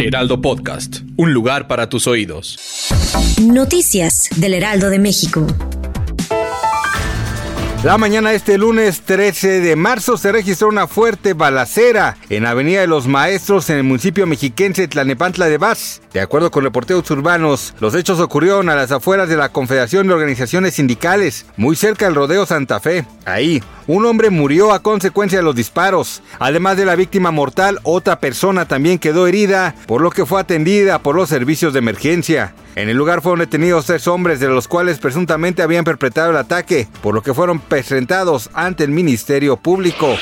Heraldo Podcast, un lugar para tus oídos. Noticias del Heraldo de México. La mañana de este lunes 13 de marzo se registró una fuerte balacera en Avenida de los Maestros en el municipio mexiquense Tlanepantla de Vaz. De acuerdo con reporteros urbanos, los hechos ocurrieron a las afueras de la Confederación de Organizaciones Sindicales, muy cerca del Rodeo Santa Fe. Ahí, un hombre murió a consecuencia de los disparos. Además de la víctima mortal, otra persona también quedó herida, por lo que fue atendida por los servicios de emergencia. En el lugar fueron detenidos tres hombres, de los cuales presuntamente habían perpetrado el ataque, por lo que fueron presentados ante el Ministerio Público.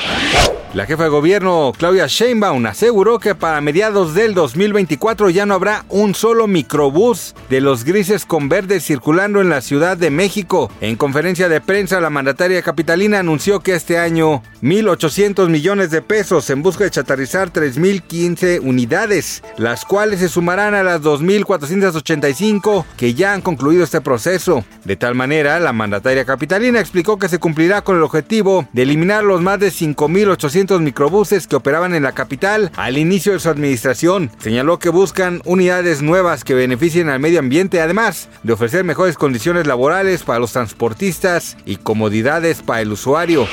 La jefa de gobierno, Claudia Sheinbaum, aseguró que para mediados del 2024 ya no habrá un solo microbús de los grises con verde circulando en la Ciudad de México. En conferencia de prensa, la mandataria capitalina anunció que este año 1.800 millones de pesos en busca de chatarrizar 3.015 unidades, las cuales se sumarán a las 2.485 que ya han concluido este proceso. De tal manera, la mandataria capitalina explicó que se cumplirá con el objetivo de eliminar los más de 5.800 microbuses que operaban en la capital al inicio de su administración. Señaló que buscan unidades nuevas que beneficien al medio ambiente, además de ofrecer mejores condiciones laborales para los transportistas y comodidades para el usuario.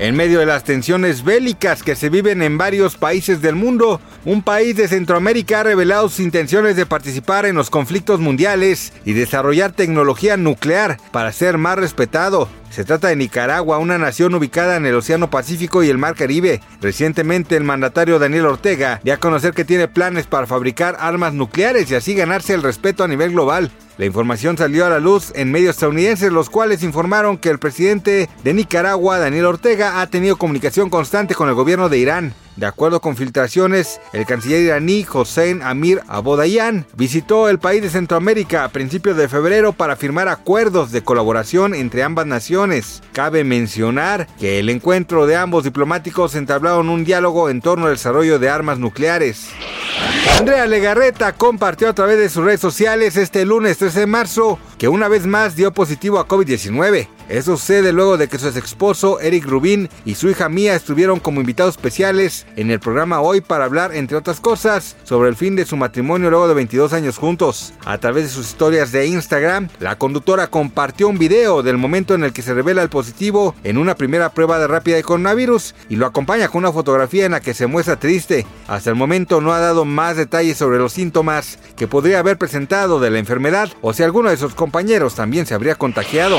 En medio de las tensiones bélicas que se viven en varios países del mundo, un país de Centroamérica ha revelado sus intenciones de participar en los conflictos mundiales y desarrollar tecnología nuclear para ser más respetado. Se trata de Nicaragua, una nación ubicada en el Océano Pacífico y el Mar Caribe. Recientemente el mandatario Daniel Ortega dio a conocer que tiene planes para fabricar armas nucleares y así ganarse el respeto a nivel global. La información salió a la luz en medios estadounidenses, los cuales informaron que el presidente de Nicaragua, Daniel Ortega, ha tenido comunicación constante con el gobierno de Irán. De acuerdo con filtraciones, el canciller iraní Hossein Amir Abodayan visitó el país de Centroamérica a principios de febrero para firmar acuerdos de colaboración entre ambas naciones. Cabe mencionar que el encuentro de ambos diplomáticos entablaron un diálogo en torno al desarrollo de armas nucleares. Andrea Legarreta compartió a través de sus redes sociales este lunes 13 de marzo que una vez más dio positivo a COVID-19. Eso sucede luego de que su ex esposo Eric Rubin y su hija Mía estuvieron como invitados especiales en el programa hoy para hablar, entre otras cosas, sobre el fin de su matrimonio luego de 22 años juntos. A través de sus historias de Instagram, la conductora compartió un video del momento en el que se revela el positivo en una primera prueba de rápida de coronavirus y lo acompaña con una fotografía en la que se muestra triste. Hasta el momento no ha dado más detalles sobre los síntomas que podría haber presentado de la enfermedad o si alguno de sus compañeros también se habría contagiado.